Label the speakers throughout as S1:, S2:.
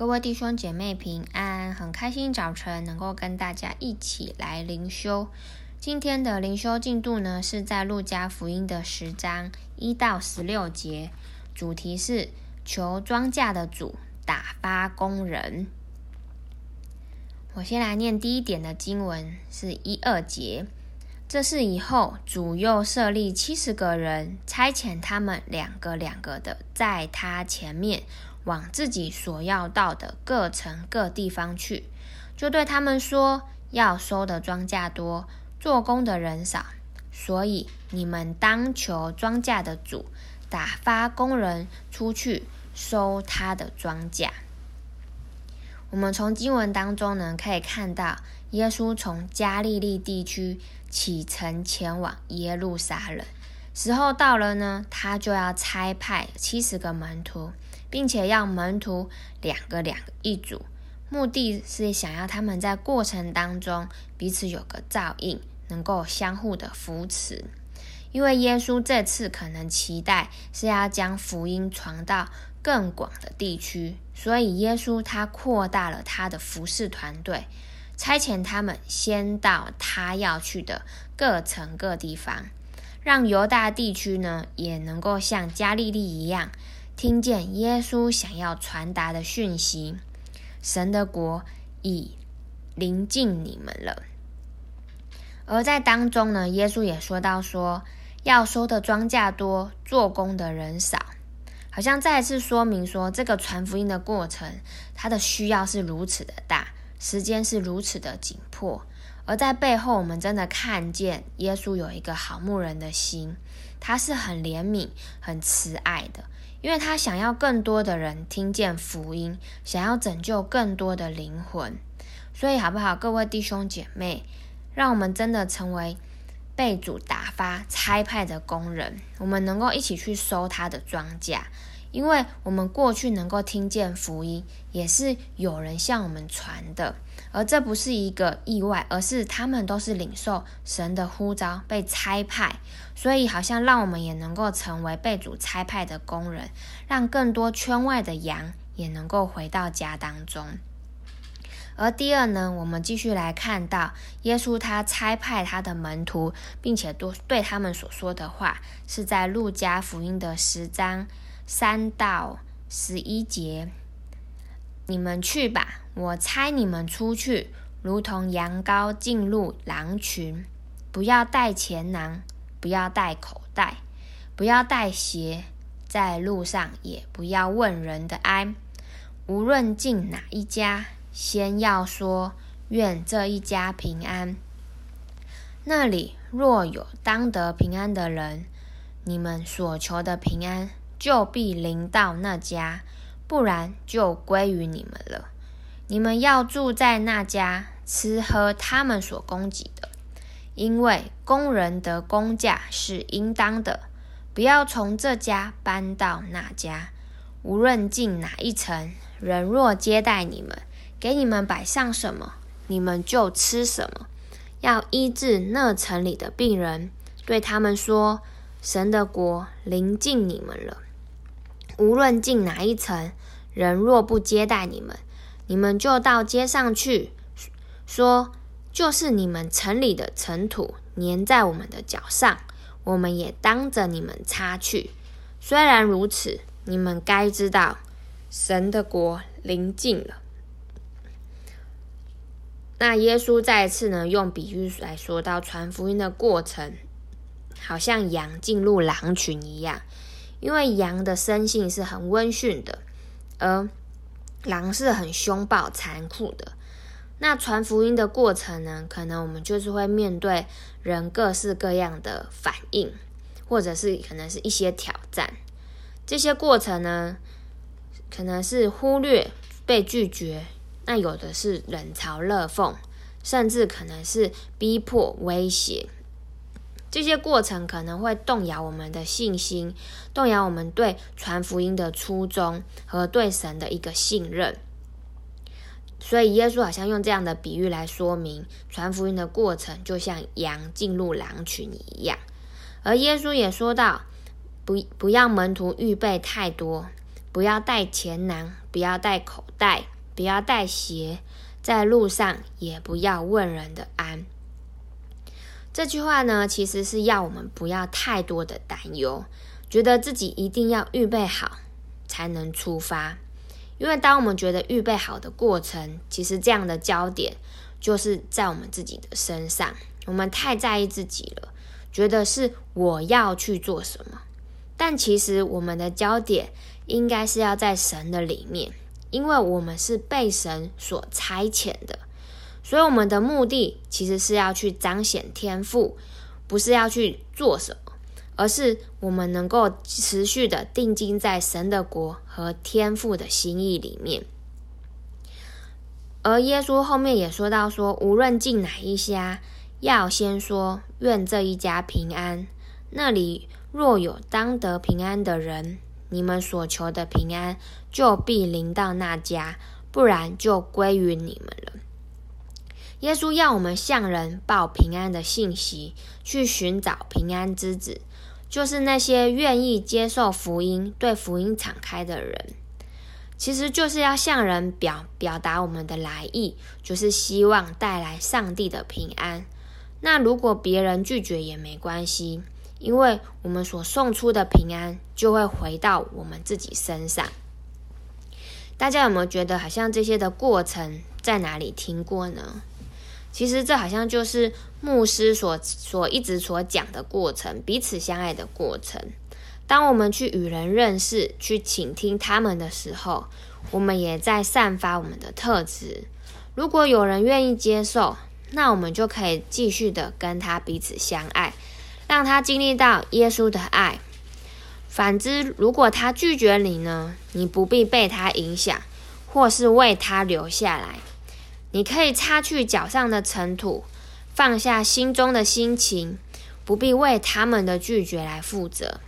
S1: 各位弟兄姐妹平安，很开心早晨能够跟大家一起来灵修。今天的灵修进度呢，是在路加福音的十章一到十六节，主题是求庄稼的主打发工人。我先来念第一点的经文，是一二节。这是以后，主又设立七十个人，差遣他们两个两个的，在他前面。往自己所要到的各城各地方去，就对他们说：要收的庄稼多，做工的人少，所以你们当求庄稼的主打发工人出去收他的庄稼。我们从经文当中呢，可以看到耶稣从加利利地区启程前往耶路撒冷，时候到了呢，他就要差派七十个门徒。并且要门徒两个两个一组，目的是想要他们在过程当中彼此有个照应，能够相互的扶持。因为耶稣这次可能期待是要将福音传到更广的地区，所以耶稣他扩大了他的服事团队，差遣他们先到他要去的各城各地方，让犹大地区呢也能够像加利利一样。听见耶稣想要传达的讯息，神的国已临近你们了。而在当中呢，耶稣也说到说，要收的庄稼多，做工的人少，好像再一次说明说，这个传福音的过程，它的需要是如此的大，时间是如此的紧迫。而在背后，我们真的看见耶稣有一个好牧人的心，他是很怜悯、很慈爱的。因为他想要更多的人听见福音，想要拯救更多的灵魂，所以好不好，各位弟兄姐妹，让我们真的成为被主打发差派的工人，我们能够一起去收他的庄稼。因为我们过去能够听见福音，也是有人向我们传的，而这不是一个意外，而是他们都是领受神的呼召，被差派，所以好像让我们也能够成为被主差派的工人，让更多圈外的羊也能够回到家当中。而第二呢，我们继续来看到耶稣他差派他的门徒，并且多对他们所说的话，是在路加福音的十章。三到十一节，你们去吧，我猜你们出去，如同羊羔进入狼群。不要带钱囊，不要带口袋，不要带鞋，在路上也不要问人的安。无论进哪一家，先要说愿这一家平安。那里若有当得平安的人，你们所求的平安。就必临到那家，不然就归于你们了。你们要住在那家，吃喝他们所供给的，因为工人的工价是应当的。不要从这家搬到那家，无论进哪一层，人若接待你们，给你们摆上什么，你们就吃什么。要医治那城里的病人，对他们说：神的国临近你们了。无论进哪一层，人若不接待你们，你们就到街上去，说：就是你们城里的尘土粘在我们的脚上，我们也当着你们擦去。虽然如此，你们该知道，神的国临近了。那耶稣再一次呢，用比喻来说到传福音的过程，好像羊进入狼群一样。因为羊的生性是很温驯的，而狼是很凶暴、残酷的。那传福音的过程呢，可能我们就是会面对人各式各样的反应，或者是可能是一些挑战。这些过程呢，可能是忽略、被拒绝，那有的是冷嘲热讽，甚至可能是逼迫、威胁。这些过程可能会动摇我们的信心，动摇我们对传福音的初衷和对神的一个信任。所以，耶稣好像用这样的比喻来说明传福音的过程，就像羊进入狼群一样。而耶稣也说到，不不要门徒预备太多，不要带钱囊，不要带口袋，不要带鞋，在路上也不要问人的安。这句话呢，其实是要我们不要太多的担忧，觉得自己一定要预备好才能出发。因为当我们觉得预备好的过程，其实这样的焦点就是在我们自己的身上。我们太在意自己了，觉得是我要去做什么，但其实我们的焦点应该是要在神的里面，因为我们是被神所差遣的，所以我们的目的其实是要去彰显天赋，不是要去做什么。而是我们能够持续的定睛在神的国和天赋的心意里面。而耶稣后面也说到说，无论进哪一家，要先说愿这一家平安。那里若有当得平安的人，你们所求的平安就必临到那家，不然就归于你们了。耶稣要我们向人报平安的信息，去寻找平安之子。就是那些愿意接受福音、对福音敞开的人，其实就是要向人表表达我们的来意，就是希望带来上帝的平安。那如果别人拒绝也没关系，因为我们所送出的平安就会回到我们自己身上。大家有没有觉得好像这些的过程在哪里听过呢？其实这好像就是牧师所所一直所讲的过程，彼此相爱的过程。当我们去与人认识、去倾听他们的时候，我们也在散发我们的特质。如果有人愿意接受，那我们就可以继续的跟他彼此相爱，让他经历到耶稣的爱。反之，如果他拒绝你呢？你不必被他影响，或是为他留下来。你可以擦去脚上的尘土，放下心中的心情，不必为他们的拒绝来负责，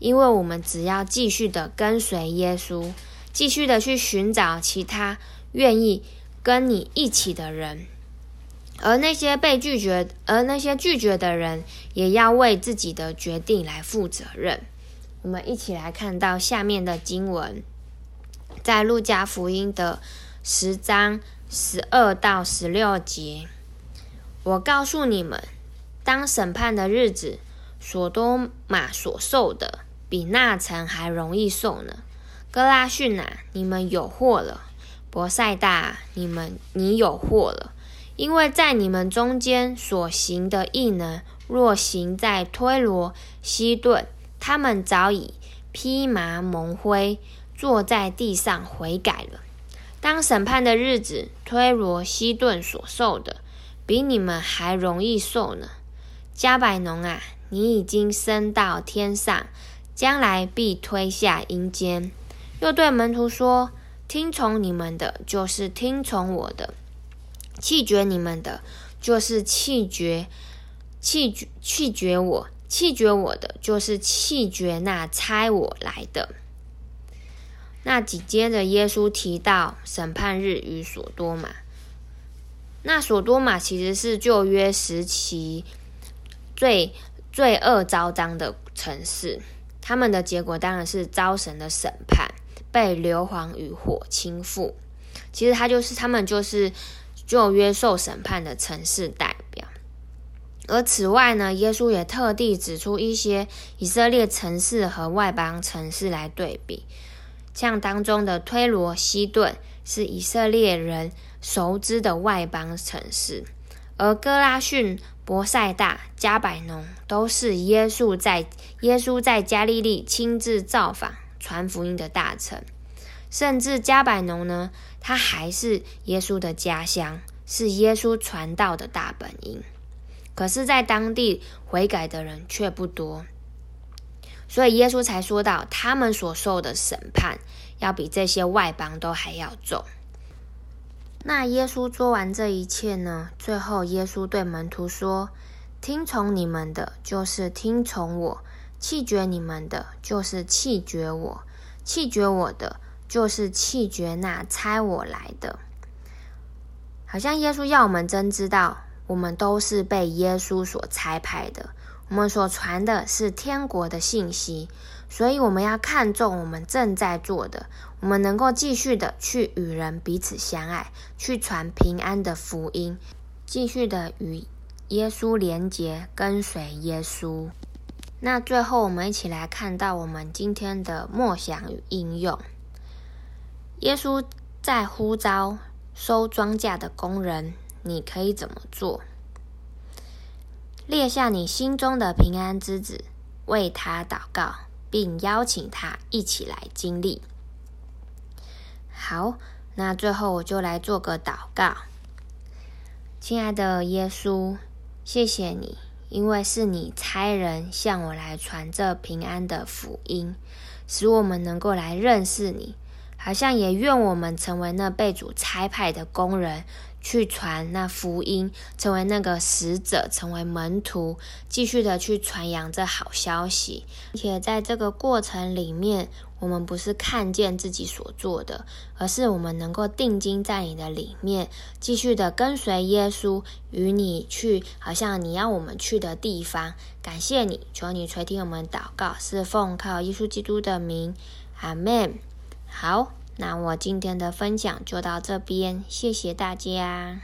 S1: 因为我们只要继续的跟随耶稣，继续的去寻找其他愿意跟你一起的人，而那些被拒绝，而那些拒绝的人，也要为自己的决定来负责任。我们一起来看到下面的经文，在路加福音的十章。十二到十六节，我告诉你们，当审判的日子，所多玛所受的，比那城还容易受呢。哥拉逊啊，你们有祸了；伯赛大，你们你有祸了，因为在你们中间所行的异能，若行在推罗、西顿，他们早已披麻蒙灰，坐在地上悔改了。当审判的日子，推罗、西顿所受的，比你们还容易受呢。迦百农啊，你已经升到天上，将来必推下阴间。又对门徒说：听从你们的，就是听从我的；弃绝你们的，就是弃绝弃绝弃绝我；弃绝我的，就是弃绝那差我来的。那紧接着，耶稣提到审判日与所多玛。那所多玛其实是旧约时期最罪恶昭彰的城市，他们的结果当然是遭神的审判，被硫磺与火倾覆。其实他就是他们就是旧约受审判的城市代表。而此外呢，耶稣也特地指出一些以色列城市和外邦城市来对比。像当中的推罗、西顿是以色列人熟知的外邦城市，而哥拉逊、伯赛大、加百农都是耶稣在耶稣在加利利亲自造访、传福音的大城。甚至加百农呢，他还是耶稣的家乡，是耶稣传道的大本营。可是，在当地悔改的人却不多。所以耶稣才说到，他们所受的审判要比这些外邦都还要重。那耶稣做完这一切呢？最后耶稣对门徒说：“听从你们的，就是听从我；弃绝你们的，就是弃绝我；弃绝我的，就是弃绝那差我来的。”好像耶稣要我们真知道，我们都是被耶稣所差派的。我们所传的是天国的信息，所以我们要看重我们正在做的，我们能够继续的去与人彼此相爱，去传平安的福音，继续的与耶稣连结，跟随耶稣。那最后，我们一起来看到我们今天的默想与应用。耶稣在呼召收庄稼的工人，你可以怎么做？列下你心中的平安之子，为他祷告，并邀请他一起来经历。好，那最后我就来做个祷告。亲爱的耶稣，谢谢你，因为是你差人向我来传这平安的福音，使我们能够来认识你。好像也愿我们成为那被主差派的工人，去传那福音，成为那个使者，成为门徒，继续的去传扬这好消息。而且在这个过程里面，我们不是看见自己所做的，而是我们能够定睛在你的里面，继续的跟随耶稣，与你去，好像你要我们去的地方。感谢你，求你垂听我们祷告，是奉靠耶稣基督的名，阿门。好，那我今天的分享就到这边，谢谢大家。